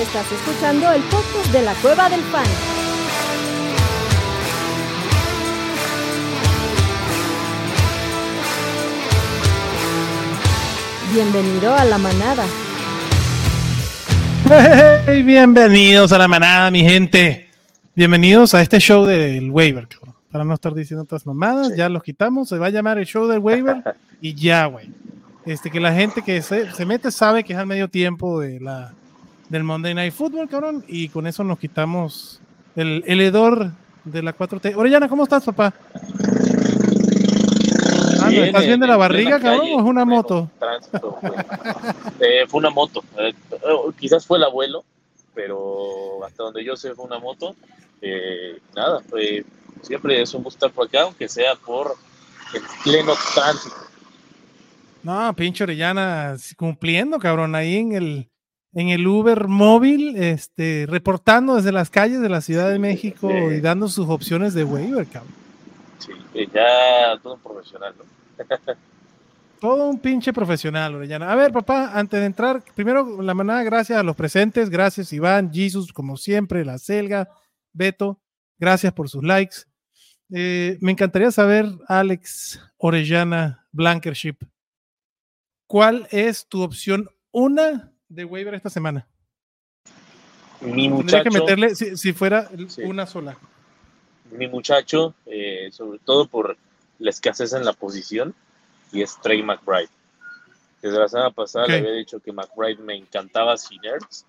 Estás escuchando el podcast de la Cueva del Fan. Bienvenido a la manada. Hey, bienvenidos a la manada, mi gente. Bienvenidos a este show del waiver, cabrón. Para no estar diciendo otras mamadas, ya los quitamos. Se va a llamar el show del waiver y ya, güey. Este, que la gente que se, se mete sabe que es al medio tiempo de la, del Monday Night Football, cabrón. Y con eso nos quitamos el, el hedor de la 4T. Orellana, ¿cómo estás, papá? Ah, ¿Estás bien de la barriga, cabrón, calle, o es una moto? tránsito. Eh, fue una moto. Eh, eh, quizás fue el abuelo, pero hasta donde yo sé fue una moto. Eh, nada, siempre es un gusto estar por acá, aunque sea por el pleno tránsito. No, pinche Orellana cumpliendo, cabrón, ahí en el, en el Uber móvil, este, reportando desde las calles de la Ciudad de México Sí. y dando sus opciones de waiver, cabrón. Sí, ya todo un profesional, ¿no? Todo un pinche profesional, Orellana. A ver, papá, antes de entrar, primero la manada, gracias a los presentes, gracias Iván, Jesus, como siempre, la Selga, Beto, gracias por sus likes. Eh, me encantaría saber, Alex Orellana Blankership, ¿cuál es tu opción una de waiver esta semana? Mi Tendría muchacho, que meterle, si, si fuera Sí. una sola. mi muchacho, eh, sobre todo por la escasez en la posición, y es Trey McBride. Desde la semana pasada le había dicho que McBride me encantaba sin Ertz,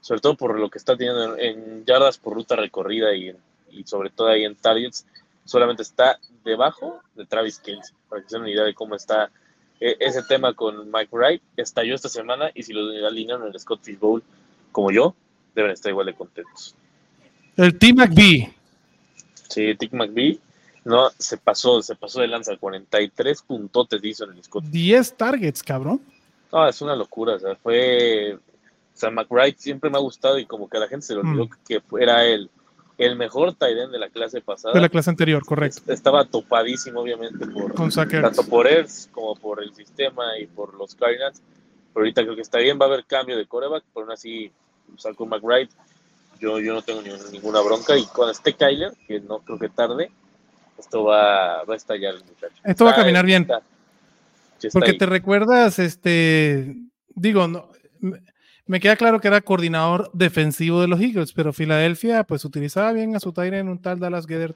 sobre todo por lo que está teniendo en, yardas por ruta recorrida y, y sobre todo ahí en targets, solamente está debajo de Travis Kelce, para que se den una idea de cómo está ese tema con McBride. Estalló esta semana y si lo alinean en el Scott Fish Bowl como yo, deben estar igual de contentos. El Team McBee. Sí, Tick McBee no se pasó, se pasó de lanza, 43 puntotes hizo en el Scott. 10 targets, cabrón. No, es una locura, o sea, fue, o sea, McBride siempre me ha gustado y como que a la gente se le olvidó Mm. que era el, el mejor tight end de la clase pasada. De la clase anterior, correcto. Estaba topadísimo, obviamente, por Con tanto por Ertz como por el sistema y por los Cardinals. Pero ahorita creo que está bien, va a haber cambio de coreback, pero aún así saco McBride. Yo, yo no tengo ni- ninguna bronca y cuando esté Kyler, que no creo que tarde, esto va, va a estallar el muchacho. Esto va a caminar bien. está- sí está Porque ahí. te recuerdas, este, digo, no, me- queda claro que era coordinador defensivo de los Eagles, pero Filadelfia pues utilizaba bien a su Tyre en un tal Dallas Gedder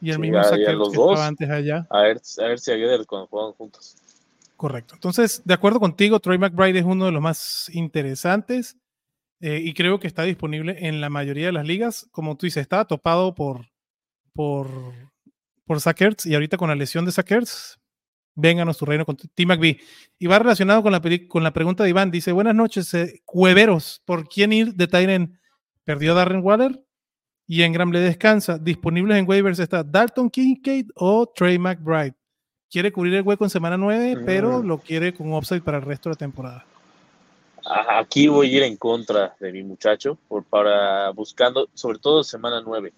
y el Sí, mismo Sackers los que dos. estaba antes allá. A ver, a ver si a Gueder cuando juegan juntos. Correcto. Entonces, de acuerdo contigo, Troy McBride es uno de los más interesantes eh, y creo que está disponible en la mayoría de las ligas. Como tú dices, estaba topado por, por, por Sackers y ahorita con la lesión de Sackers, vénganos tu reino con Tim McBee. Y va relacionado con la, con la pregunta de Iván. Dice, buenas noches, eh, cueveros, ¿por quién ir de Tyren? Perdió Darren Waller y en Graham le descansa. Disponibles en waivers está Dalton Kincaid o Trey McBride. Quiere cubrir el hueco en semana 9, pero Mm. lo quiere con upside para el resto de la temporada. Aquí voy a ir en contra de mi muchacho por, para buscando, sobre todo semana 9,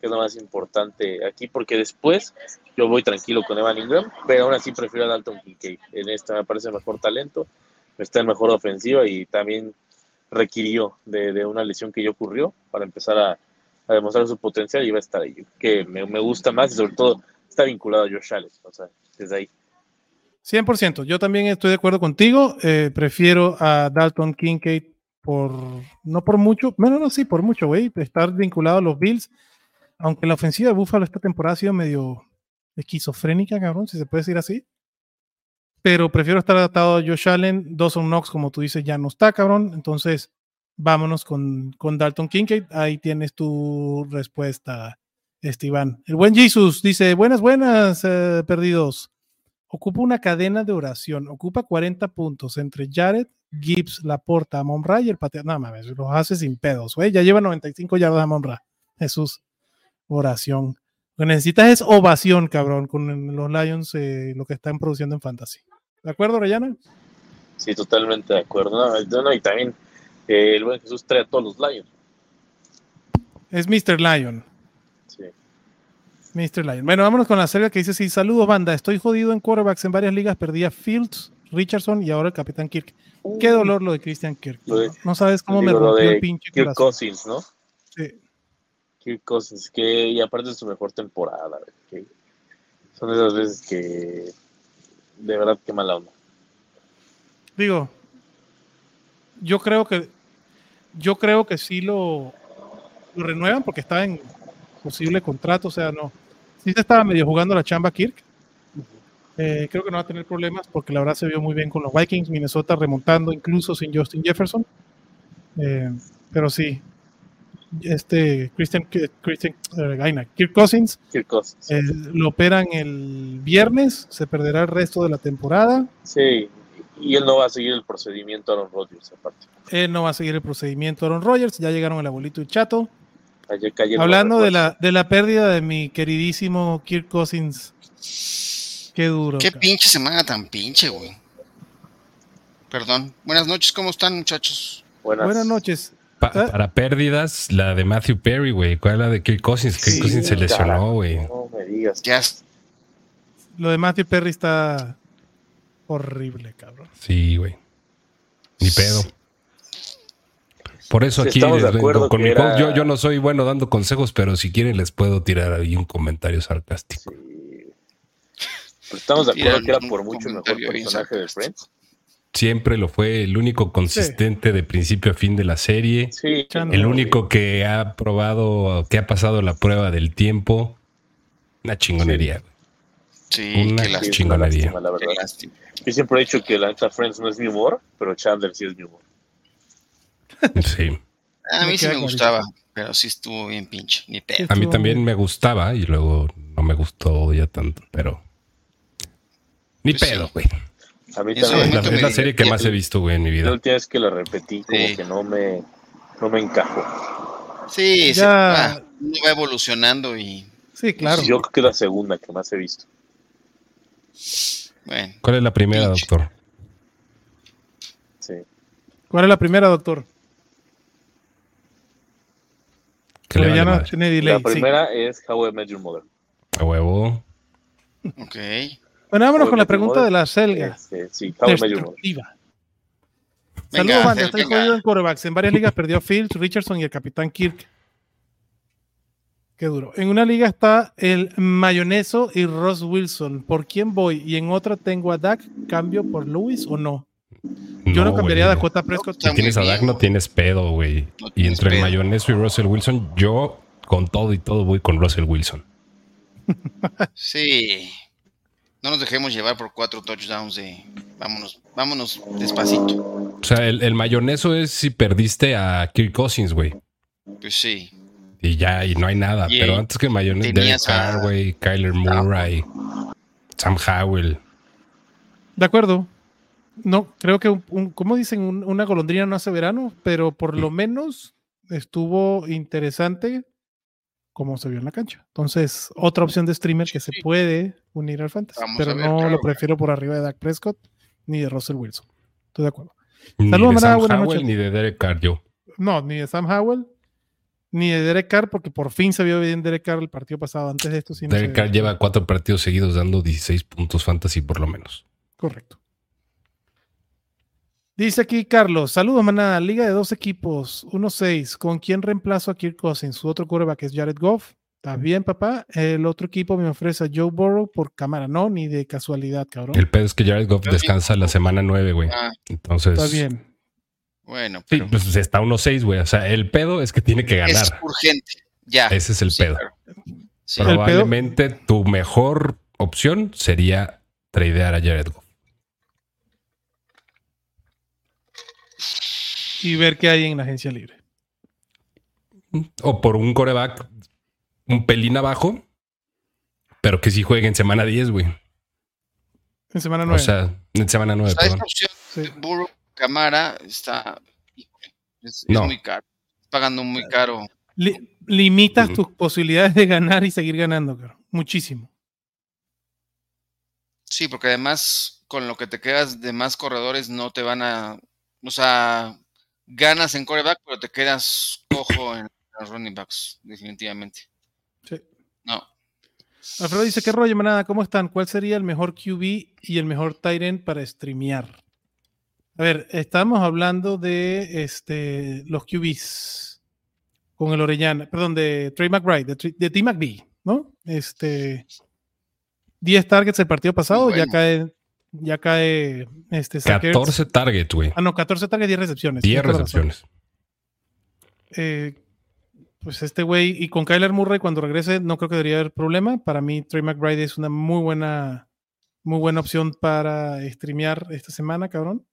que es lo más importante aquí, porque después yo voy tranquilo con Evan Ingram, pero aún así prefiero a Dalton Kincaid. En esta me parece mejor talento, está en mejor ofensiva y también requirió de, de una lesión que ya ocurrió para empezar a, a demostrar su potencial y va a estar ahí, que me, me gusta más y sobre todo está vinculado a Josh Allen, o sea, desde ahí. 100%. Yo también estoy de acuerdo contigo. eh, prefiero a Dalton Kincaid por, no por mucho, bueno, no, sí, por mucho, güey, estar vinculado a los Bills. Aunque la ofensiva de Buffalo esta temporada ha sido medio esquizofrénica, cabrón, si se puede decir así. Pero prefiero estar adaptado a Josh Allen. Dawson Knox, como tú dices, ya no está, cabrón. Entonces, vámonos con, con Dalton Kincaid. Ahí tienes tu respuesta, Esteban. El buen Jesus dice: Buenas, buenas, eh, perdidos. Ocupa una cadena de oración. Ocupa 40 puntos entre Jared, Gibbs, Laporta, Amon Ra y el pateador. No mames, los hace sin pedos, güey. Ya lleva 95 yardas Amon Ra. Jesús, oración. Lo que necesitas es ovación, cabrón, con los Lions, eh, lo que están produciendo en Fantasy. ¿De acuerdo, Rayana? Sí, totalmente de acuerdo. No, no, y también eh, el buen Jesús trae a todos los Lions. Es Mr. Lion. Sí. Mr. Lion. Bueno, vámonos con la serie que dice: Sí, saludos, banda. Estoy jodido en quarterbacks en varias ligas. Perdí a Fields Richardson y ahora el capitán Kirk. Qué dolor lo de Christian Kirk. De- no sabes cómo me Digo, rompió el pinche Kirk corazón. Cousins, ¿no? Sí. Kirk Cousins, que y aparte es su mejor temporada. que son esas veces que de verdad qué mala onda. Digo, yo creo que yo creo que sí lo, lo renuevan porque está en posible contrato, o sea, no. Sí se estaba medio jugando la chamba Kirk. Eh, creo que no va a tener problemas porque la verdad se vio muy bien con los Vikings, Minnesota remontando incluso sin Justin Jefferson. Eh, pero sí, este Christian, Christian eh, ay, no, Kirk Cousins Kirk Cousins. eh, lo operan el viernes, se perderá el resto de la temporada. Sí, y él no va a seguir el procedimiento Aaron Rodgers aparte. Él no va a seguir el procedimiento Aaron Rodgers, ya llegaron el abuelito y chato. Ayer cayeron Hablando de la, de la pérdida de mi queridísimo Kirk Cousins. Qué duro. Qué pinche semana tan pinche, güey. Perdón. Buenas noches, ¿cómo están, muchachos? Buenas, Buenas noches. Pa- ¿Eh? Para pérdidas, la de Matthew Perry, güey. ¿Cuál es la de Kirk Cousins? Kirk Sí, Cousins se lesionó, güey. No me digas. Ya, Lo de Matthew Perry está horrible, cabrón. Sí, güey. Ni pedo. Por eso Sí, aquí les vengo acuerdo con mi era- yo, yo no soy bueno dando consejos, pero si quieren les puedo tirar ahí un comentario sarcástico. Sí. Pero estamos de acuerdo que era por mucho el mejor personaje de. Friends. Siempre lo fue el único consistente de principio a fin de la serie. Sí. El único que ha probado, que ha pasado la prueba del tiempo. Una chingonería. sí, Una qué Sí, lástima. chingonería. lástima, la verdad. lástima. Yo siempre he dicho que la Friends no es mi humor, pero Chandler sí es mi humor. Sí. A mí sí me gustaba, pero sí estuvo bien pinche. Ni pedo. A mí también me gustaba y luego no me gustó ya tanto, pero. Ni Pues pedo, güey. A mí Es la, es la serie que más he visto, güey, en mi La vida. última vez que la repetí, como Sí. que no me, no me encajó. Sí, se Ya. va, evolucionando y Sí, claro. Yo creo que es la segunda que más he visto. bueno. ¿Cuál es la primera, Pinche. doctor? Sí. ¿Cuál es la primera, doctor? Que vale no tiene delay. La sí. primera es How I Met Your Mother. A huevo. Ok. Bueno, vámonos con la pregunta de la selga. Este, sí. Destructiva. Saludos. Fel, Estoy jodido en corebacks. En varias ligas perdió Fields, Richardson y el capitán Kirk. Qué duro. En una liga está el Mayoneso y Ross Wilson. ¿Por quién voy? Y en otra tengo a Dak. ¿Cambio por Lewis o no? Yo no, cambiaría a güey. Dakota Prescott. Si tienes a Dak, no tienes pedo, güey. No Y entre el. Mayoneso y Russell Wilson, yo con todo y todo voy con Russell Wilson. Sí. No nos dejemos llevar por cuatro touchdowns de. Vámonos, vámonos despacito. O sea, el, el Mayoneso es si perdiste a Kirk Cousins, güey. Pues sí. Y ya, y no hay nada. Y pero antes que Mayoneso, Derek Carr, güey, Kyler Murray, Sam Howell. De acuerdo. No, creo que, un, un- ¿cómo dicen? Un- una golondrina no hace verano, pero por lo menos estuvo interesante como se vio en la cancha. Entonces, otra opción de streamer que se puede unir al fantasy, Vamos pero ver, no claro. lo prefiero por arriba de Dak Prescott ni de Russell Wilson. Estoy de acuerdo. Ni Saludos, de manada, Sam buenas Howell noches. ni de Derek Carr, yo. No, ni de Sam Howell, ni de Derek Carr, porque por fin se vio bien Derek Carr el partido pasado. Antes de esto, sí no Derek se- Carr lleva cuatro partidos seguidos dando 16 puntos fantasy por lo menos. Correcto. Dice aquí Carlos, saludos manada, liga de dos equipos, 1-6, ¿con quién reemplazo a Kirk Cousins? Su otro quarterback es Jared Goff. ¿Estás bien, papá? El otro equipo me ofrece a Joe Burrow por cámara, no, ni de casualidad, cabrón. El pedo es que Jared Goff Está descansa la semana 9, güey. Ah, Entonces. Está bien. bueno, Sí, pero pues está 1-6, güey. O sea, el pedo es que tiene que es ganar. urgente. Ya. Ese es el Sí, pedo. claro. Sí. El pedo- Probablemente tu mejor opción sería tradear a Jared Goff. Y ver qué hay en la agencia libre. O por un coreback un pelín abajo, pero que sí juegue en semana 10, güey. En semana O 9. sea, en semana O 9, sea, perdón. esta opción Sí. de Burrow Camara está. Es, es No. muy caro. Pagando muy caro. Li- limitas tus posibilidades de ganar y seguir ganando, cabrón. Muchísimo. Sí, porque además con lo que te quedas de más corredores no te van a. O sea, ganas en coreback, pero te quedas cojo en los running backs, definitivamente. Sí. No. Alfredo dice, ¿qué rollo, manada? ¿Cómo están? ¿Cuál sería el mejor QB y el mejor end para streamear? A ver, estamos hablando de este, los QBs con el Orellana, perdón, de Trey McBride, de, de T. McBee, ¿no? Este, 10 targets el partido pasado, ya cae, ya cae, este, Zach Ertz. 14 targets, güey. Ah, no, 14 targets, 10 recepciones. 10 tienes toda la razón. recepciones. Eh, pues este güey, y con Kyler Murray cuando regrese, no creo que debería haber problema. Para mí, Trey McBride es una muy buena, muy buena opción para streamear esta semana, cabrón.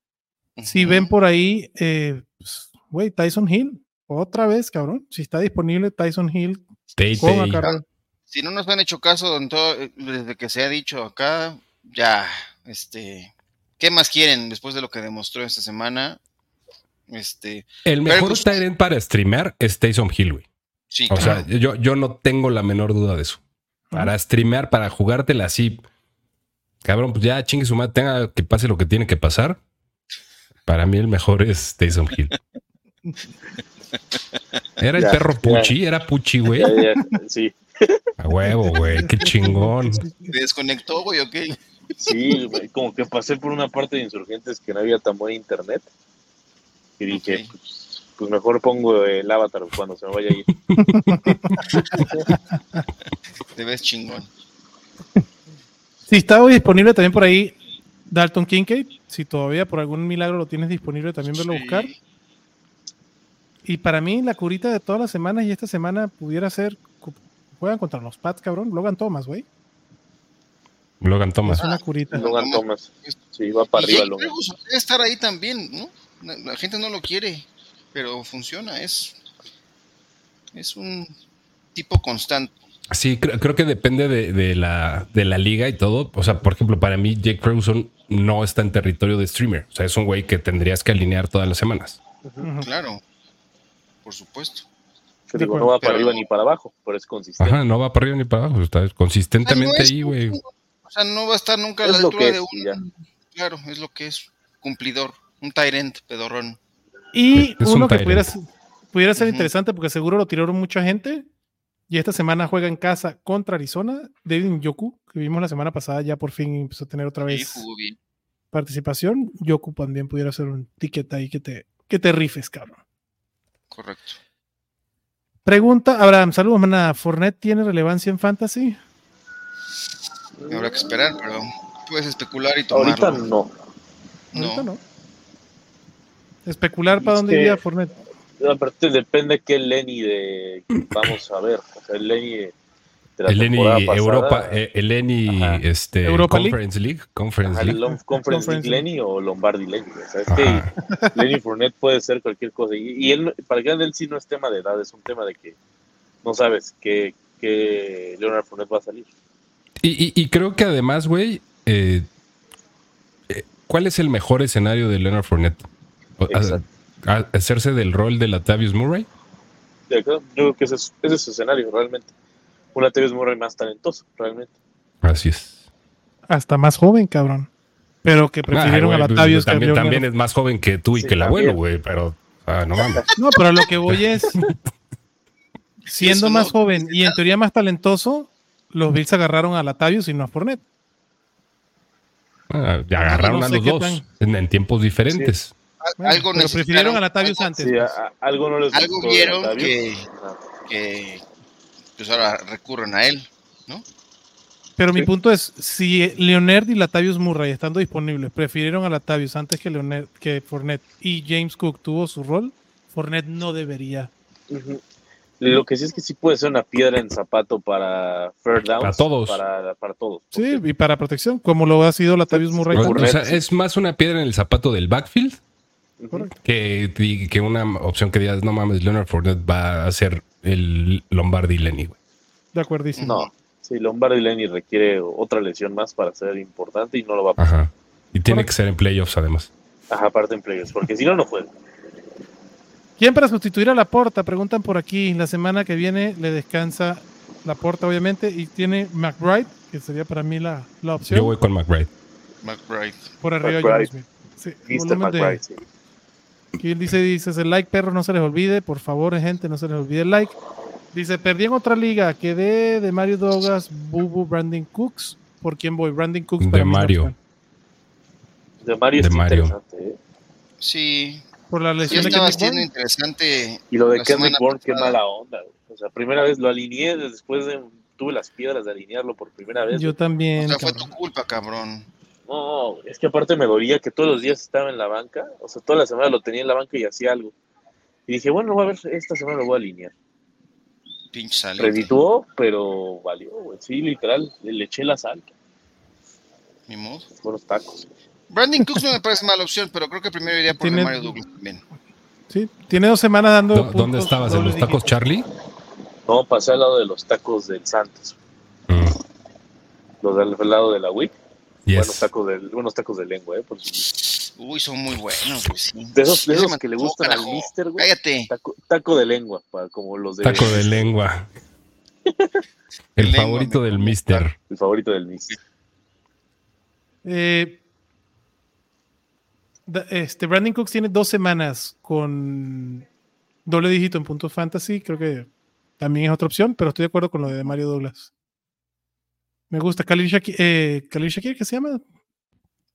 Si ven por ahí, eh, pues, güey, Tyson Hill, otra vez, cabrón. Si está disponible Tyson Hill, Tay. acarreo. Si no nos han hecho caso en todo, eh, desde que se ha dicho acá, ya, este, ¿qué más quieren después de lo que demostró esta semana? Este, El mejor Ferguson. para streamear es Taysom Hill, güey. sí, O claro. sea, yo, yo no tengo la menor duda de eso. Para streamear, para jugártela así, cabrón, pues ya chingue su madre, tenga que pase lo que tiene que pasar. Para mí el mejor es Taysom Hill. Era el Ya, perro ya. Puchi, era Puchi, güey. Ya, ya, sí, A huevo, güey, qué chingón. ¿Se desconectó, güey, ok? Sí, güey, como que pasé por una parte de insurgentes que no había tan buen internet. Y dije, pues, pues mejor pongo el avatar cuando se me vaya a ir. Te ves chingón. Si está hoy disponible también por ahí Dalton Kincaid, si todavía por algún milagro lo tienes disponible, también verlo a Sí. buscar. Y para mí, la curita de todas las semanas y esta semana pudiera ser. Juegan contra los Pats, cabrón. Logan Thomas, güey. Logan Thomas. Es una curita. Logan Thomas. Sí, va para Y arriba Logan. Debe estar ahí también, ¿no? La, la gente no lo quiere, pero funciona, es, es un tipo constante. Sí, creo, creo que depende de, de la, de la liga y todo. O sea, por ejemplo, para mí, Jake Ferguson no está en territorio de streamer. O sea, es un güey que tendrías que alinear todas las semanas. Claro, por supuesto. Yo De digo, no va para Pero- arriba ni para abajo, pero es consistente. Ajá, no va para arriba ni para abajo. Está consistentemente Ah, no es ahí, güey. O sea, no va a estar nunca a la altura de un. Claro, es lo que es. Cumplidor. Un Tyrant pedorrón. Y Es un uno que pudiera, ser- pudiera ser interesante porque seguro lo tiraron mucha gente. Y esta semana juega en casa contra Arizona. David Yoku, que vimos la semana pasada, ya por fin empezó a tener otra Sí, vez jugó bien. participación. Yoku también pudiera ser un ticket ahí que te, que te rifes, cabrón. Correcto. Pregunta, Abraham, saludos, mana. ¿Fornet tiene relevancia en fantasy? Habrá que esperar, pero puedes especular y tomarlo. Ahorita no. Ahorita No. no. Especular para Es dónde iría Fornet. Aparte depende qué Lenny de vamos a ver. O sea, el Lenny de la El pasada, Europa, eh, el Eni Ajá. este, Europa League. Conference League. Conference ajá, League. Conference Conference League Lenny o Lombardi Lenny. O sea, es que Lenny Fournette puede ser cualquier cosa. Y, y él, para que él sí no es tema de edad, es un tema de que no sabes que, que Leonard Fournette va a salir. Y, y- y creo que además, güey, eh, eh, ¿cuál es el mejor escenario de Leonard Fournette? A- ¿Hacerse del rol de Latavius Murray? De acuerdo, Yo creo que ese es, ese es su escenario realmente. Un Latavius Murray más talentoso, realmente. Así es. Hasta más joven, cabrón. Pero que prefirieron Ah, a güey, pues, Latavius también, también es más joven que tú y Sí, que el abuelo, güey, pero ah, no mames. No, pero lo que voy es, siendo más joven y en teoría más talentoso, los Bills agarraron a Latavius y no a Fournette. Ah, ya agarraron No a los dos tan- en, en tiempos diferentes. Bueno, algo pero prefirieron a Latavius antes. Sí, a- a- algo no les Algo gustó de vieron que- que pues ahora recurren a él, ¿no? Pero mi punto es, si Leonard y Latavius Murray estando disponibles, prefirieron a Latavius antes que Leonard, que Fournette y James Cook tuvo su rol, Fournette no debería. Lo que sí es que sí puede ser una piedra en zapato para fair downs. Para todos. Para, para todos. Sí, y para protección, como lo ha sido Latavius Murray. O- sea, es más una piedra en el zapato del backfield que, que una opción que digas, no mames, Leonard Fournette va a ser el Lombardi Lenny, güey. De acuerdísimo. No. Sí, Lombardi Lenny requiere otra lesión más para ser importante y no lo va a pasar. Ajá. Y tiene que ser en playoffs además. Ajá, aparte en playoffs, porque si no, no puede. ¿Quién para sustituir a Laporta? Preguntan por aquí. La semana que viene le descansa Laporta, obviamente, y tiene McBride, que sería para mí la, la opción. Yo voy con McBride. McBride. por arriba de McBride. Smith. Sí, Mr. volumen de- McBride, sí. Aquí él dice, dice, el like, perros, no se les olvide. Por favor, gente, no se les olvide el like. Dice, perdí en otra liga, quedé de Mario Douglas, Bubu, Brandon Cooks. ¿Por quién voy? Brandon Cooks. De para mí la Mario. opción. De Mario De Mario. ¿eh? Sí, Por la sí lesión de estaba siendo Bourne. interesante. Y lo de Kendrick Bourne, qué mala onda. güey. O sea, primera vez lo alineé, después de, tuve las piedras de alinearlo por primera vez. Yo O también. sea, fue tu culpa, cabrón. No, es que aparte me dolía que todos los días estaba en la banca, o sea, toda la semana lo tenía en la banca y hacía algo. Y dije, bueno, voy a ver, esta semana lo voy a alinear. Pinche. Redituó, pero valió, güey. Sí, literal, le eché la sal, Ni modo. buenos tacos. Brandon Cooks no me parece mala opción, pero creo que primero iría por Mario Douglas también. Sí, tiene dos semanas dando. ¿Dó- puntos ¿Dónde estabas? ¿En los tacos. Charlie? No, pasé al lado de los tacos del Santos, Mm, los del lado de la WIC. Buenos yes. tacos de, buenos tacos de lengua, ¿eh? Por supuesto. Uy, son muy buenos, güey. sí. De esos, de esos que le gustan al mister, güey. Cállate. Taco, taco de lengua, para, como los de Taco de lengua. El favorito del mister. El favorito del mister. Eh, este, Brandon Cooks tiene dos semanas con doble dígito en puntos fantasy. Creo que también es otra opción, pero estoy de acuerdo con lo de Mario Douglas. Me gusta. Khalil Shakir, eh, Khalil Shakir, ¿qué se llama?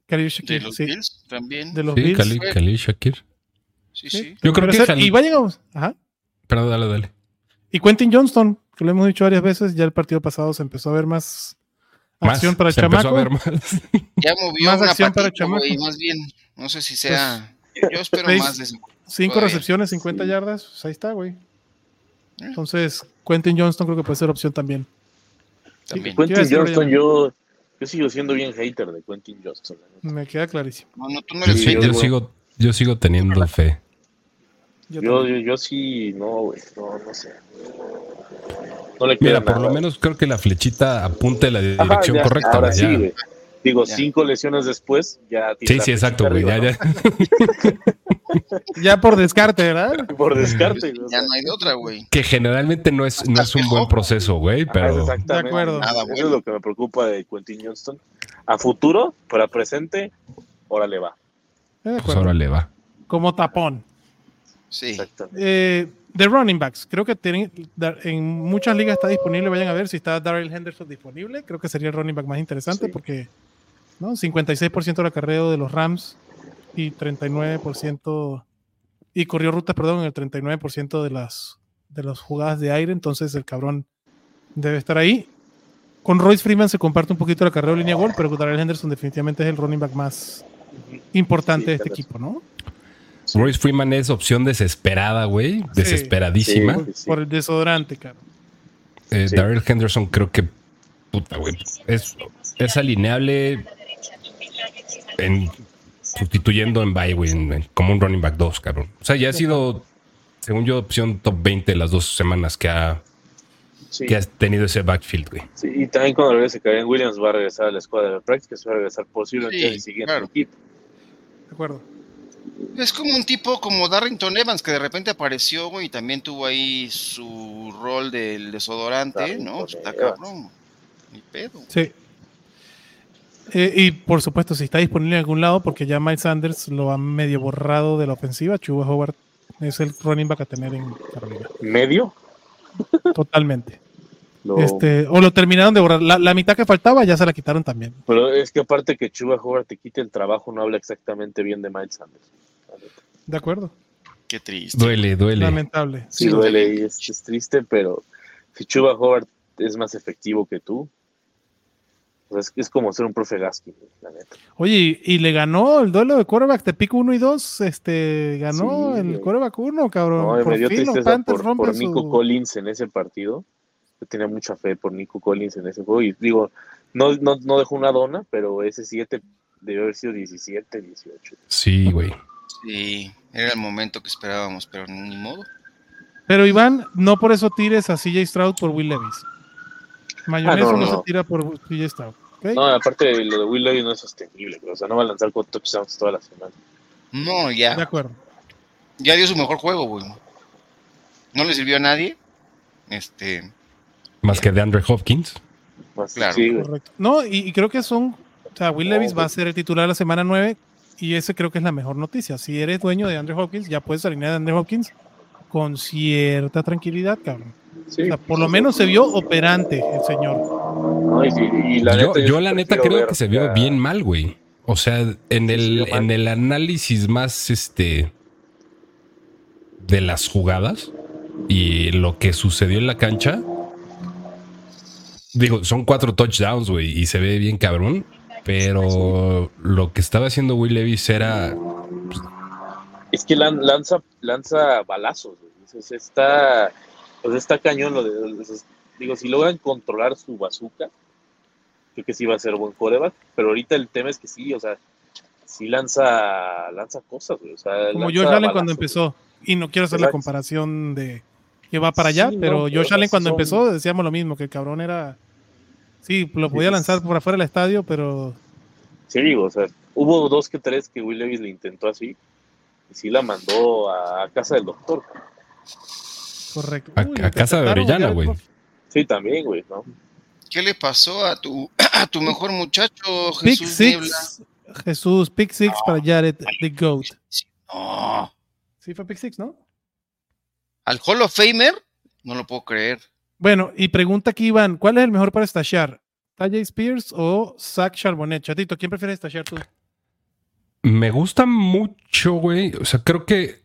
Khalil De Shakir, los sí. Bills también. De los Sí, Bills. Khalil, Khalil Shakir. Sí, Sí. sí. Yo creo Pero que Khalil. y vayan a- ajá. Perdón, dale, dale. Y Quentin Johnston, que lo hemos dicho varias veces, ya el partido pasado se empezó a ver más Más, acción para chamaco. a ver más. Ya movió Más una acción para patita, güey, chamacos. más bien. No sé si sea. Yo espero seis- más de eso. Cinco Todavía. recepciones, 50 yardas, pues ahí está, güey. Eh. Entonces, Quentin Johnston creo que puede ser opción también. También. ¿Qué iba a Quentin Johnston, yo, yo sigo siendo bien hater de Quentin Johnston. Me queda clarísimo. No, no, tú no Yo, eres Sí, sí- hater, yo güey. sigo, yo sigo teniendo fe. Yo yo, yo sí, no, güey, no, no sé. No le queda Mira, por nada. lo menos creo que la flechita apunta en la Ajá, dirección ya, correcta. Ahora sí, güey. Digo, Ya. cinco lesiones después, ya tiene Sí, sí, exacto, güey. Ya, ya. Ya por descarte, ¿verdad? Por descarte. o Ya sea, no hay de otra, güey. Que generalmente no es, no es un buen proceso, güey, ajá, pero exactamente. De acuerdo. Nada Eso bueno. es lo que me preocupa de Quentin Johnston. A futuro, para presente, órale va. Pues acuerdo. ahora le va. Como tapón. Sí. Exactamente. Eh, de running backs, creo que tienen, en muchas ligas está disponible. Vayan a ver si está Darrell Henderson disponible. Creo que sería el running back más interesante Sí. porque ¿no? 56% del acarreo de los Rams y 39% y corrió rutas, perdón, en el 39% de las de las jugadas de aire. Entonces el cabrón debe estar ahí. Con Royce Freeman se comparte un poquito el acarreo de línea gol, pero Darrell Henderson definitivamente es el running back más importante Sí, de este equipo, ¿no? Royce Freeman es opción desesperada, güey. Desesperadísima. Sí, sí. Por el desodorante, cara. Eh, Sí. Darrell Henderson creo que puta, güey. Es, es alineable en sustituyendo en bye, güey, en- en- como un running back 2, cabrón. O sea, ya ha sido, según yo, opción top 20 las dos semanas que ha, Sí. que ha tenido ese backfield, güey. Sí, y también cuando regrese Karen Williams va a regresar a la escuadra de prácticas, va a regresar posiblemente Sí, al siguiente claro. equipo. De acuerdo. Es como un tipo como Darrington Evans que de repente apareció, y también tuvo ahí su rol del desodorante, Darrington ¿no? Está Evans. cabrón. Ni pedo. Sí. Eh, y por supuesto, si está disponible en algún lado, porque ya Miles Sanders lo ha medio borrado de la ofensiva, Chuba Howard es el running back a tener en Carolina. ¿Medio? Totalmente. Lo- Este, o lo terminaron de borrar. La, la mitad que faltaba ya se la quitaron también. Pero es que aparte que Chuba Howard te quite el trabajo, no habla exactamente bien de Miles Sanders. De acuerdo. Qué triste. Duele, duele. Lamentable. Sí, Sí, duele y es, es triste, pero si Chuba Howard es más efectivo que tú, pues es, es como ser un profe Gaskin, la neta. Oye, y, y le ganó el duelo de quarterback de pico 1 y 2. Este, ganó Sí, el güey. quarterback 1, cabrón. No, por me dio fin los tristeza por, Nico su- Collins en ese partido. Yo tenía mucha fe por Nico Collins en ese juego. Y digo, no, no, no dejó una dona, pero ese 7 debió haber sido 17, 18. Sí, güey. Sí, era el momento que esperábamos, pero ni modo. Pero Iván, no por eso tires a CJ Stroud por Will Levis. Mayonesa Ah, no, no, no. se tira por CJ Stroud. No, aparte lo de Will Levis no es sostenible. O sea, no va a lanzar con touchdowns toda la semana. No, De ya. acuerdo. Ya dio su mejor juego, güey. No le sirvió a nadie. Este. Más que de Andre Hopkins. Más, Claro. sí. Correcto. No, y, y creo que son. O sea, Will Levis va a pues- ser el titular la semana 9 y ese creo que es la mejor noticia. Si eres dueño de Andre Hopkins, ya puedes alinear a Andre Hopkins con cierta tranquilidad, cabrón. Sí. O sea, por lo menos se vio operante el señor. No, y, sí, y la yo, neta, yo sí la neta creo ver que se vio bien mal, güey. O sea, en el, en el análisis más este de las jugadas y lo que sucedió en la cancha. Digo, son cuatro touchdowns, güey, y se ve bien cabrón. Pero lo que estaba haciendo Will Levis era. Es que lan- lanza, lanza balazos, güey. Entonces está, pues está cañón lo de, digo, si logran controlar su bazooka, creo que sí va a ser buen coreback, pero ahorita el tema es que sí, o sea, sí lanza, lanza cosas, güey. O sea, Como Josh Allen cuando empezó. Y no quiero hacer la comparación de que va para allá, Sí, no, pero pero Josh Allen cuando son- empezó decíamos lo mismo, que el cabrón era... Sí, lo podía Sí. lanzar por afuera del estadio, pero Sí, digo, o sea, hubo dos que tres que Will Levis le intentó así, y sí la mandó a, casa del doctor. correcto. A- Uy, a casa de Orellana, güey. Sí, también, güey, ¿no? ¿Qué le pasó a tu, a tu mejor muchacho, Pick Jesús Niebla? six. Jesús, pick six para Jared, the GOAT. No. Sí, fue pick six, ¿no? ¿Al Hall of Famer? No lo puedo creer. Bueno, y pregunta aquí, Iván, ¿cuál es el mejor para estallar? ¿Tajay Spears o Zach Charbonnet? Chatito, ¿quién prefieres estallar tú? Me gusta mucho, güey. O sea, creo que.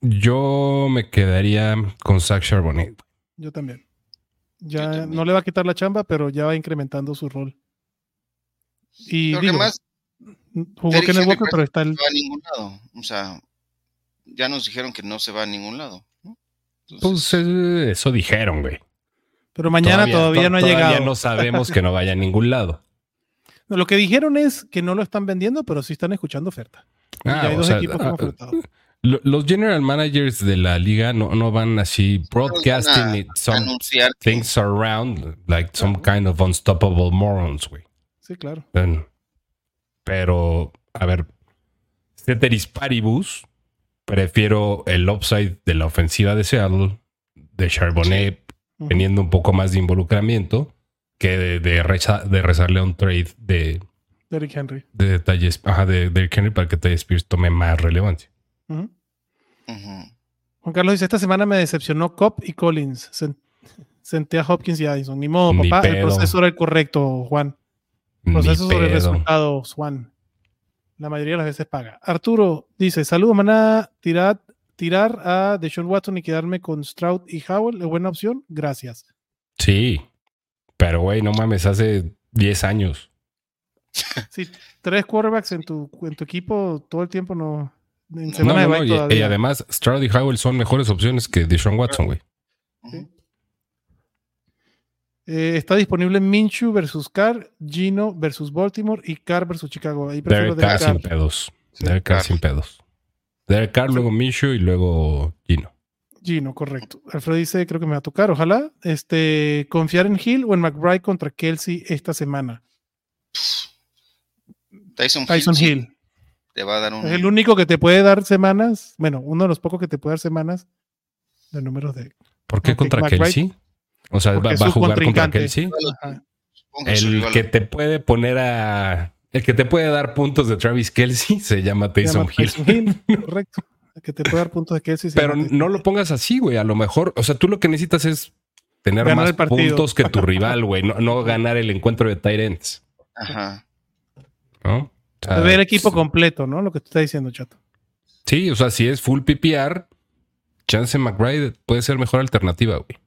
Yo me quedaría con Zach Charbonnet. Yo también. Yo Ya también. no le va a quitar la chamba, pero ya va incrementando su rol. Y que digo, más jugó Henry Walker, pero está el, no va a ningún lado. O sea, ya nos dijeron que no se va a ningún lado. ¿no? Pues Entonces, eh, eso dijeron, güey. pero mañana todavía, to- no ha todavía llegado. no sabemos que no vaya a ningún lado. No, Lo que dijeron es que no lo están vendiendo, pero sí están escuchando oferta. Y Ah, ya hay o dos sea, equipos que ah, han. Lo- Los general managers de la liga no, no van así broadcasting van a it, some que- things around like some kind of unstoppable morons, güey. Sí, claro. Bueno, Pero, a ver, ceteris paribus, prefiero el upside de la ofensiva de Seattle, de Charbonnet teniendo un poco más de involucramiento, que de, de, reza- de rezarle a un trade de, Derrick Henry. de, Tyjae- ajá, de, de Henry para que Ty Spears tome más relevancia. Juan Carlos dice, esta semana me decepcionó Cop y Collins. Sen- Senté a Hopkins y Addison. Ni modo, Ni papá. El pedo. proceso era el correcto, Juan. Proceso sobre pedo. resultados, Juan. La mayoría de las veces paga. Arturo dice: Saludos, maná. Tirar, tirar a Deshaun Watson y quedarme con Stroud y Howell es buena opción. Gracias. Sí, pero güey, no mames, hace 10 años. Sí, tres quarterbacks en tu, en tu equipo todo el tiempo no. En No, semana no, de no, bye y, y además Stroud y Howell son mejores opciones que Deshaun Watson, güey. Ujú. Eh, está disponible Minshew versus Carr, Gino versus Baltimore y Carr versus Chicago. Ahí prefiero Derek Carr sin pedos. Sí, Derek Carr sin pedos. Derek Carr, luego Minshew y luego Gino. Gino, correcto. Alfredo dice, creo que me va a tocar, ojalá. Este, confiar en Hill o en McBride contra Kelsey esta semana. Tyson, Hill, Tyson sí, Hill. te va a dar un. Es el único que te puede dar semanas, bueno, uno de los pocos que te puede dar semanas de números de... ¿Por qué contra McBride. Kelsey? O sea, va, a jugar contra. Ajá. que su El que te puede poner a. El que te puede dar puntos de Travis Kelsey se llama Se llama Taysom Hill. Tyson Hill, correcto. El que te puede dar puntos de Kelsey. se Pero llama no lo pongas así, güey. A lo mejor, o sea, tú lo que necesitas es tener Ganar más el puntos que tu rival, güey. No, no ganar el encuentro de Tyrants, Ajá. ¿no? O sea, ver equipo completo, ¿no? Lo que tú estás diciendo, chato. Sí, o sea, si es full PPR, Chance McBride puede ser mejor alternativa, güey.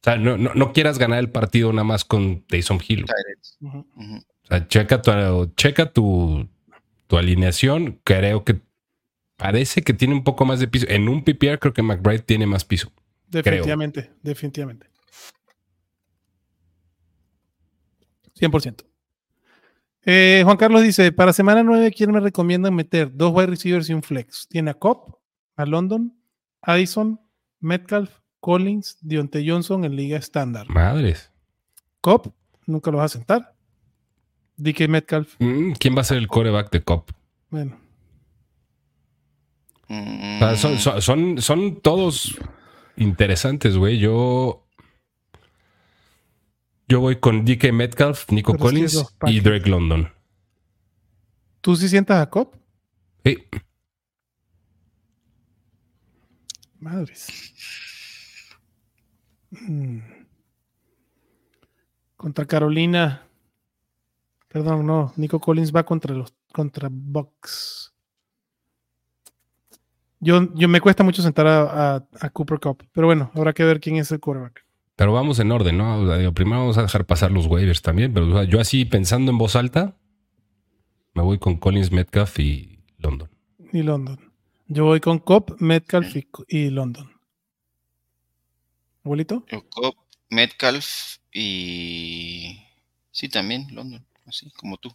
O sea, no, no, no quieras ganar el partido nada más con Taysom Hill. O sea, checa tu, checa tu, tu alineación. Creo que parece que tiene un poco más de piso. En un PPR creo que McBride tiene más piso. Definitivamente, definitivamente. 100%. Eh, Juan Carlos dice, para semana 9, ¿quién me recomiendan meter? Dos wide receivers y un flex. Tiene a Cobb, a London, Addison, Metcalf, Collins, Dionte Johnson en liga estándar. Madres. Cobb, nunca lo vas a sentar. DK Metcalf, Mm, ¿Quién va a ser el coreback de Cop? bueno, Mm. O sea, son, son, son, son todos interesantes, güey. Yo. Yo voy con DK Metcalf, Nico Pero es que Collins y. Drake London. ¿tú sí sientas a Cobb? Sí. Madres. Mm. Contra Carolina. Perdón, no. Nico Collins va contra los contra Bucks. Yo, yo me cuesta mucho sentar a, a- a Cooper Cup, pero bueno, habrá que ver quién es el quarterback. Pero vamos en orden, ¿no? O sea, digo, primero vamos a dejar pasar los waivers también, pero o sea, yo así pensando en voz alta, me voy con Collins, Metcalf y London. Y London. Yo voy con Cop, Metcalf y, y London. ¿Abuelito? Metcalf y. Sí, también, London. Así como tú.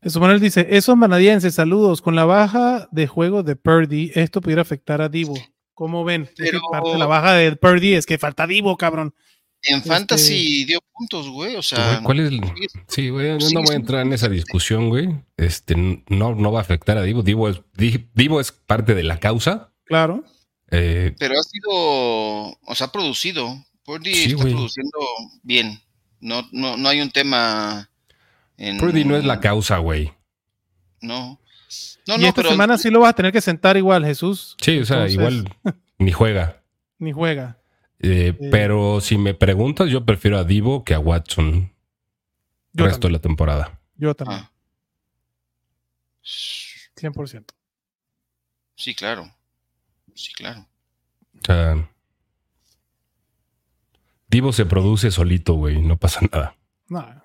Eso Manuel dice, esos manadienses, saludos. Con la baja de juego de Purdy, esto pudiera afectar a Divo. ¿Cómo ven? Es que Pero- parte de la baja de Purdy es que falta Divo, cabrón. En Este- Fantasy dio puntos, güey. O sea, ¿Cuál es el- Sí, güey, yo no voy a entrar en esa discusión, güey. Este, no, no va a afectar a Divo. Divo es, Di- Divo es parte de la causa. Claro. Eh, pero ha sido. O sea, ha producido. Purdy Sí, está güey. produciendo bien. No, no, no hay un tema. En, Purdy no es la causa, güey. No. No, y no, esta pero. semana sí lo vas a tener que sentar igual, Jesús. Sí, o sea, Entonces, igual ni juega. Ni juega. Eh, Sí. Pero si me preguntas, yo prefiero a Divo que a Watson el Yo resto de también. la temporada. Yo también. Ah. 100%. Sí, claro. Sí, claro. O sea, Divo se produce solito, güey, no pasa nada. No, no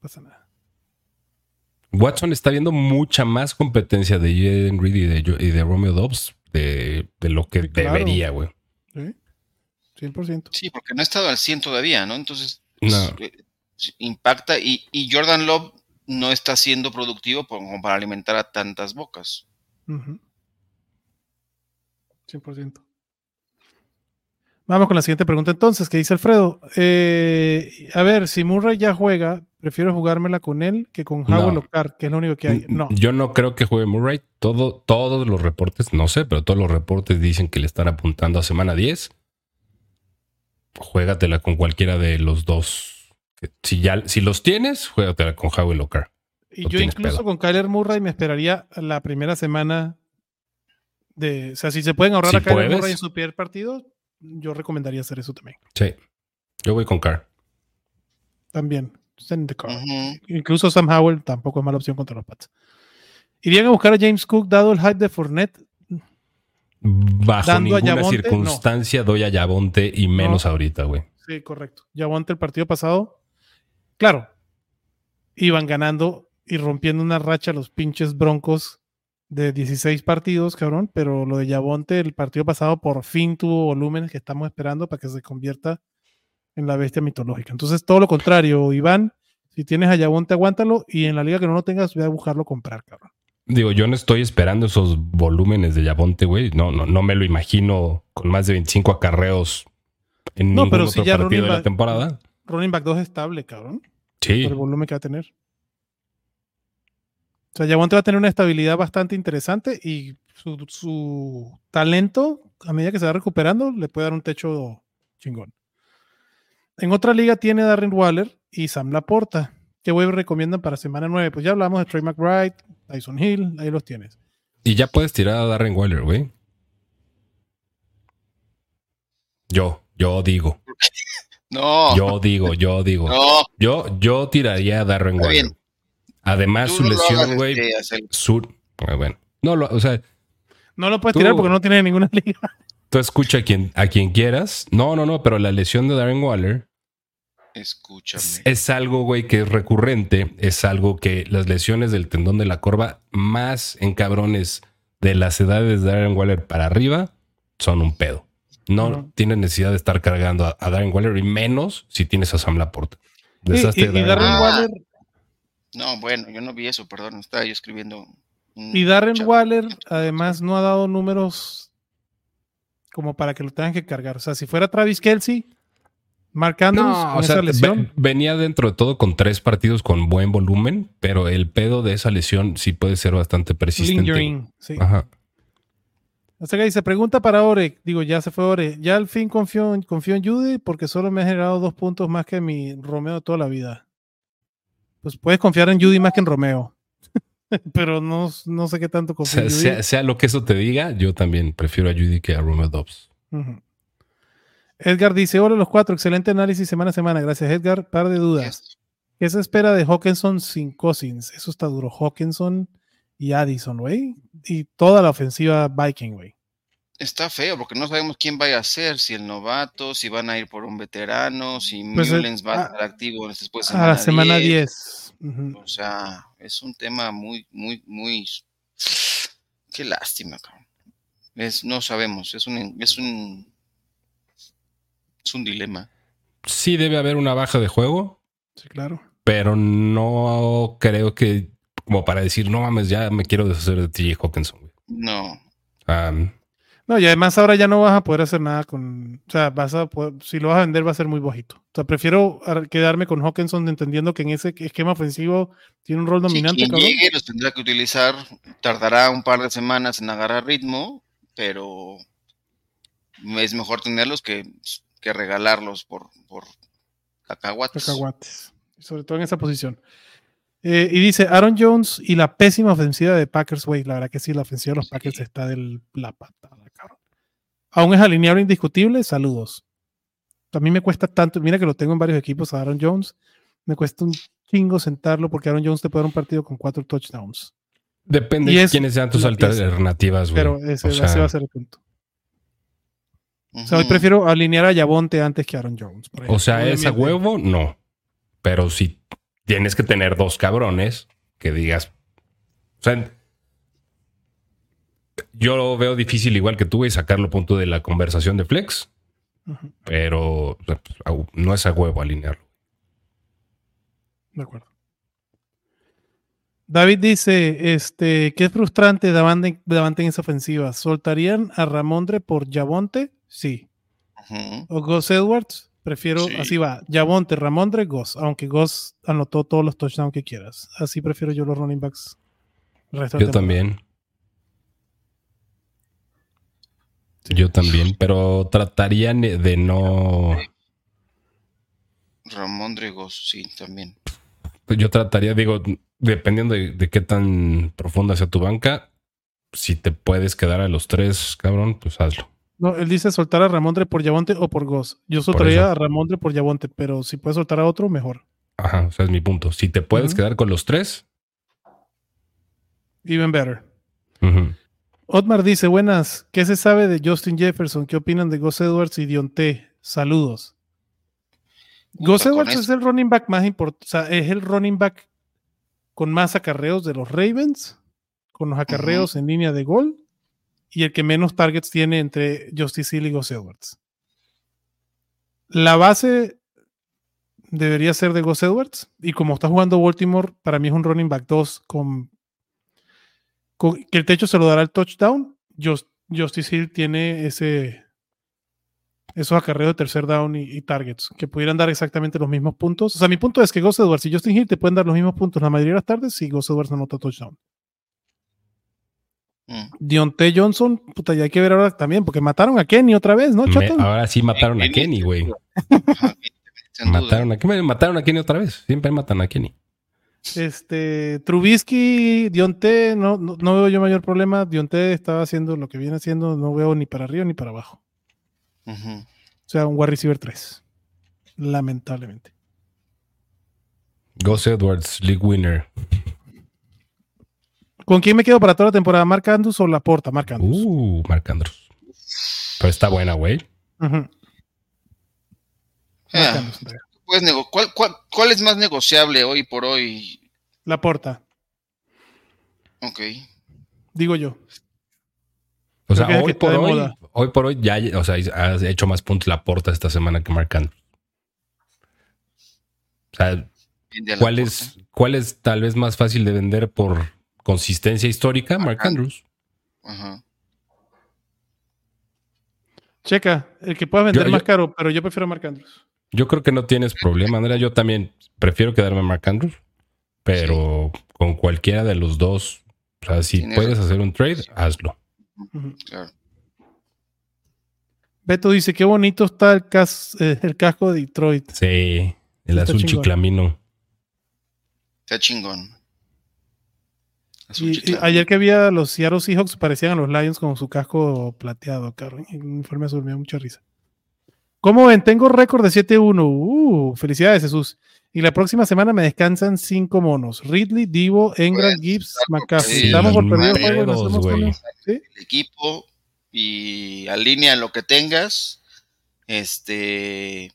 pasa nada. Watson está viendo mucha más competencia de Jaden Reed y de, y de Romeo Dobbs de, de lo que claro. debería, güey. ¿Sí? 100%. Sí, porque no ha estado al 100 todavía, ¿no? Entonces, No. eh, impacta. Y, y Jordan Love no está siendo productivo por- como para alimentar a tantas bocas. Ujú. 100%. Vamos con la siguiente pregunta entonces, que dice Alfredo. Eh, a ver, si Murray ya juega, prefiero jugármela con él que con No. Howell o Carr, que es lo único que hay. No, Yo no creo que juegue Murray. Todo, todos los reportes, no sé, pero todos los reportes dicen que le están apuntando a semana 10. Juégatela con cualquiera de los dos. Si, ya, si los tienes, juégatela con Howell o Carr. y no yo incluso pedo. con Kyler Murray me esperaría la primera semana de... O sea, si se pueden ahorrar Si a Kyler. Murray en su primer partido, yo recomendaría hacer eso también. Sí. Yo voy con Carr. También. Send the car. Incluso Sam Howell tampoco es mala opción contra los Pats. ¿Irían a buscar a James Cook dado el hype de Fournette? Bajo Dando a ninguna Yabonte, circunstancia doy a Yabonte y menos ahorita, güey. Sí, correcto. Ya aguante el partido pasado. Claro, iban ganando y rompiendo una racha los pinches broncos de 16 partidos, cabrón. Pero lo de Yabonte, el partido pasado, por fin tuvo volúmenes que estamos esperando para que se convierta en la bestia mitológica. Entonces, todo lo contrario, Iván. Si tienes a Yabonte, aguántalo. Y en la liga que no lo tengas, voy a buscarlo comprar, cabrón. Digo, yo no estoy esperando esos volúmenes de Yabonte, güey. No, no, no me lo imagino con más de 25 acarreos en No, ningún pero otro si ya partido de la temporada. Running back 2 estable, cabrón. Sí. por el volumen que va a tener. O sea, Yabonte va a tener una estabilidad bastante interesante y su, su talento, a medida que se va recuperando, le puede dar un techo chingón. En otra liga tiene Darren Waller y Sam Laporta. ¿Qué web recomiendan para semana 9? Pues ya hablamos de Trey McBride, Tyson Hill, ahí los tienes. Y ya puedes tirar a Darren Waller, güey. Yo, yo digo, No, yo digo, yo digo. no. Yo, yo tiraría a Darren Waller. Además, tú su no lesión, güey. este, ah, bueno, no, lo, o sea, No lo puedes Tú- tirar porque no tiene ninguna liga. tú escucha a quien, a quien quieras. No, no, no, pero la lesión de Darren Waller Escúchame. es, es algo, güey, que es recurrente. Es algo que las lesiones del tendón de la corva más en cabrones de las edades de Darren Waller para arriba son un pedo. No Ujú. tienes necesidad de estar cargando a, a Darren Waller y menos si tienes a Sam Laporta. Y, Deshazte y- Darren. Waller, No, bueno, yo no vi eso, perdón. Estaba yo escribiendo. y Darren chat. Waller además no ha dado números como para que lo tengan que cargar. O sea, si fuera Travis Kelsey, Mark Andrews No, con o sea, esa lesión, ve- venía dentro de todo con tres partidos con buen volumen, pero el pedo de esa lesión sí puede ser bastante persistente. lingering. Sí. Ajá. Hasta que dice, pregunta para Ore. Digo, ya se fue Ore. Ya al fin confío en, confío en Judy porque solo me ha generado dos puntos más que mi Romeo de toda la vida. Pues puedes confiar en Judy más que en Romeo. pero no, no sé qué tanto confío. sea, sea, sea lo que eso te diga, yo también prefiero a Judy que a Romeo Dobbs. Edgar dice: Hola, los cuatro. Excelente análisis semana a semana. Gracias, Edgar. Par de dudas. Yes. ¿Qué se espera de Hawkinson sin Cousins? Eso está duro. Hawkinson y Addison, güey. Y toda la ofensiva Viking, güey. Está feo porque no sabemos quién vaya a ser, si el novato, si van a ir por un veterano, si Pues, eh, Mullens va a- a estar activo después A la semana 10. Ujú. O sea, es un tema muy, muy, muy. Qué lástima, cabrón. Es, no sabemos, es un, es un, es un dilema. Sí debe haber una baja de juego, Sí, claro. pero no creo que como para decir, no mames, ya me quiero deshacer de TJ Hawkinson. güey. No, Um, No, y además ahora ya no vas a poder hacer nada con. O sea, vas a poder- si lo vas a vender va a ser muy bajito. O sea, prefiero ar- quedarme con Hawkinson entendiendo que en ese esquema ofensivo tiene un rol si dominante, cabrón. llegue los tendrá que utilizar, tardará un par de semanas en agarrar ritmo, pero es mejor tenerlos que, que regalarlos por, por cacahuates. Cacahuates. Sobre todo en esa posición. Eh, y dice Aaron Jones y la pésima ofensiva de Packers, güey. La verdad que sí, la ofensiva de los Sí. Packers está de la patada. Aún es alineable indiscutible. Saludos. A mí me cuesta tanto. Mira que lo tengo en varios equipos a Aaron Jones. Me cuesta un chingo sentarlo porque Aaron Jones te puede dar un partido con cuatro touchdowns. depende de es quiénes sean tus alternativas, güey. Pero ese, O sea, ese va a ser el punto. O sea, hoy prefiero alinear a Yabonte antes que Aaron Jones. por O sea, es a huevo, no. Pero si tienes que tener dos cabrones que digas. O sea, yo lo veo difícil, igual que tú, y sacarlo punto de la conversación de Flex, pero pues, no es a huevo alinearlo. De acuerdo. David dice, este, qué frustrante Davante, Davante en esa ofensiva. ¿Soltarían a Ramondre por Yabonte? Sí. ¿O Gus Edwards? Prefiero, Sí. así va, Yabonte, Ramondre, Gus. Aunque Gus anotó todos los touchdowns que quieras. Así prefiero yo los running backs. resto Yo la Yo también, pero trataría ne- de no. Ramón Dregos, sí, también. Yo trataría, digo, dependiendo de, de qué tan profunda sea tu banca, si te puedes quedar a los tres, cabrón, pues hazlo. No, él dice soltar a Ramondre por Yabonte o por Gus. Yo soltaría a Ramondre por Yabonte, pero si puedes soltar a otro, mejor. Ajá, o sea, es mi punto. Si te puedes quedar con los tres, Even better. ujú. Otmar dice, buenas, ¿qué se sabe de Justin Jefferson? ¿Qué opinan de Gus Edwards y Dionte? Saludos. Gus Edwards es el running back más importante, o sea, es el running back con más acarreos de los Ravens, con los acarreos en línea de gol, y el que menos targets tiene entre Justice Hill y Gus Edwards. La base debería ser de Gus Edwards, y como está jugando Baltimore, para mí es un running back 2 con, con- que el techo se lo dará el touchdown. Just- Justice Hill tiene ese esos acarreos de tercer down y, y targets que pudieran dar exactamente los mismos puntos. O sea, mi punto es que Gus Edwards y Justin Hill te pueden dar los mismos puntos la mayoría de las tardes si Gus Edwards no anota touchdown. Mm. Dionte Johnson, puta, ya hay que ver ahora también, porque mataron a Kenny otra vez, ¿no, Me- ahora sí mataron a Kenny, güey. Mataron a Kenny, mataron a Kenny otra vez. Siempre matan a Kenny. Este, Trubisky, Dionte, no, no, no veo yo mayor problema. Dionte estaba haciendo lo que viene haciendo, no veo ni para arriba ni para abajo. O sea, un wide receiver 3. Lamentablemente. Gus Edwards, League Winner. ¿Con quién me quedo para toda la temporada? ¿Marc Andrews o Laporta? Marc Andrews. Uh, Marc Andrews. Pero está buena, güey. Ujú. Marc Ah, Pues, nego- ¿cuál, cuál, cuál es más negociable hoy por hoy? Laporta, Ok. digo yo. O sea, hoy por hoy, hoy por hoy ya, o sea, ha hecho más puntos la porta esta semana que Marc Andrews. O sea, la ¿cuál Porta. es, ¿cuál es tal vez más fácil de vender por consistencia histórica? Marc. Andrews. Ajá. Checa, el que pueda vender Yo- más yo- caro, pero yo prefiero Marc Andrews. Yo creo que no tienes problema, Andrea. Yo también prefiero quedarme en Marc Andrews, pero con cualquiera de los dos, o sea, si puedes hacer un trade, hazlo. Claro. Beto dice, qué bonito está el, cas- eh, el casco de Detroit. Sí, el Está azul chingón. chiclamino. Está chingón. Y, y Suchitlán. ayer que vi a los Seattle Seahawks parecían a los Lions con su casco plateado, cabrón. Y El uniforme azul me dio mucha risa. ¿Cómo ven? Tengo récord de 7-1. Uh, felicidades, Jesús. Y la próxima semana me descansan cinco monos. Ridley, Divo, Engram, Pues, Gibbs, McCaffrey. sí, Estamos por perdido juego el equipo y alinea lo que tengas. Este.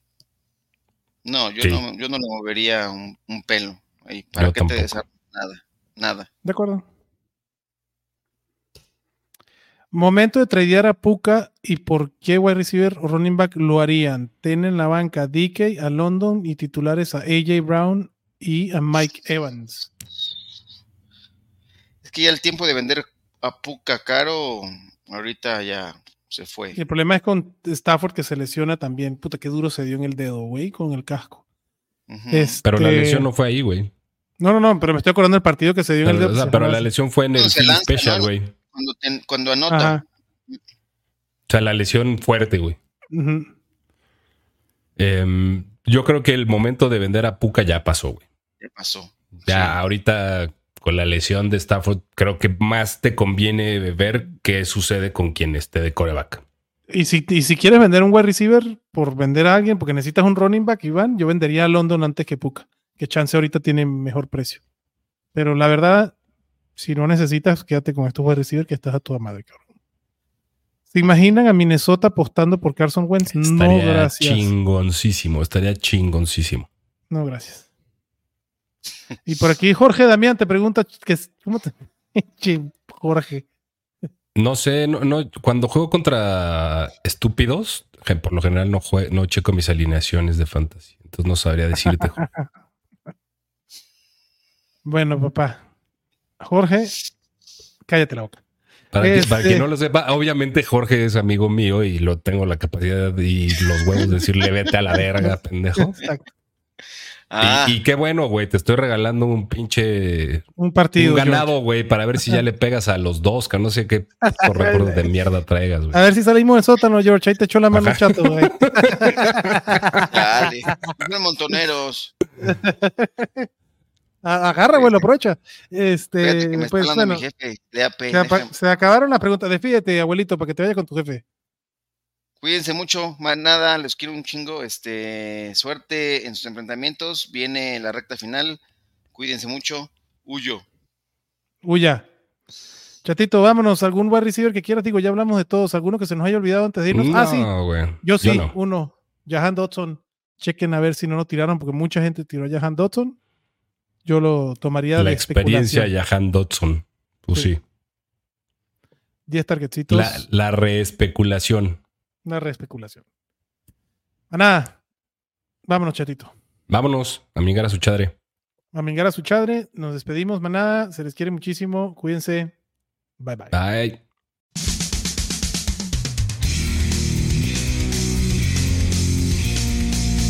No, yo Sí. no, yo no le movería un, un pelo. Ahí, ¿Para Yo qué te desarmas? Nada, nada. De acuerdo. Momento de tradear a Puka y por qué wide receiver o running back lo harían. Ten en la banca a DK, a London y titulares a AJ Brown y a Mike Evans. Es que ya el tiempo de vender a Puka caro, ahorita ya se fue. Y el problema es con Stafford que se lesiona también. Puta, qué duro se dio en el dedo, güey, con el casco. Ujú. Pero la Este- lesión no fue ahí, güey. No, no, no, pero me estoy acordando del partido que se dio en el Pero, dedo. o sea, pero la lesión fue en el No, lanza, Special, ¿no? güey. Cuando, te- cuando anota, Ajá. sea, la lesión fuerte, güey. Em, yo creo que el momento de vender a Puka ya pasó, güey. ¿qué pasó? Ya Sí. ahorita con la lesión de Stafford, creo que más te conviene ver qué sucede con quien esté de coreback. Y si, y si quieres vender un wide receiver por vender a alguien, porque necesitas un running back, Iván, yo vendería a London antes que Puka, que chance ahorita tiene mejor precio. Pero la verdad, si no necesitas, quédate con estos wide receivers que estás a toda madre, cabrón. ¿Se imaginan a Minnesota apostando por Carson Wentz? No, gracias. chingoncísimo, estaría chingoncísimo. No, gracias. Y por aquí Jorge Damián te pregunta, que, ¿cómo te... Jorge. No sé, no, no, cuando juego contra estúpidos, por lo general no, jue- no checo mis alineaciones de fantasy. Entonces no sabría decirte. Bueno, papá. Jorge, cállate la boca. Para, que, Este- para quien no lo sepa, obviamente Jorge es amigo mío y lo tengo la capacidad y los huevos de decirle vete a la verga, pendejo. Exacto. Ah, Y, y qué bueno, güey, te estoy regalando un pinche Un partido. un ganado, güey, para ver si ya le pegas a los dos, que no sé qué récord de mierda traigas, A güey. ver si salimos del sótano, George. Ahí te echó la mano Ajá. chato, güey. dale. Montoneros. Agarra, güey, lo aprovecha. Este, Fíjate que me pues está bueno, mi jefe de AP. se, acabaron las preguntas. Despídete, abuelito, para que te vaya con tu jefe. Cuídense mucho, más nada, les quiero un chingo. Este, suerte en sus enfrentamientos. Viene la recta final. Cuídense mucho. Huyo. Huya. Chatito, vámonos. ¿Algún wide receiver que quieras? Digo, ya hablamos de todos. ¿Alguno que se nos haya olvidado antes de irnos? ah, sí. Yo sí, no. uno. Jahan Dodson. Chequen a ver si no lo tiraron, porque mucha gente tiró a Jahan Dodson. Yo lo tomaría La de experiencia. Jahan Dodson. Pues Sí. sí. 10 targetcitos. La, la reespeculación. Una reespeculación. A nada. Vámonos, chatito. Vámonos, amigar a su chadre. A mingar a su chadre. Nos despedimos, manada. Se les quiere muchísimo. Cuídense. Bye bye. Bye.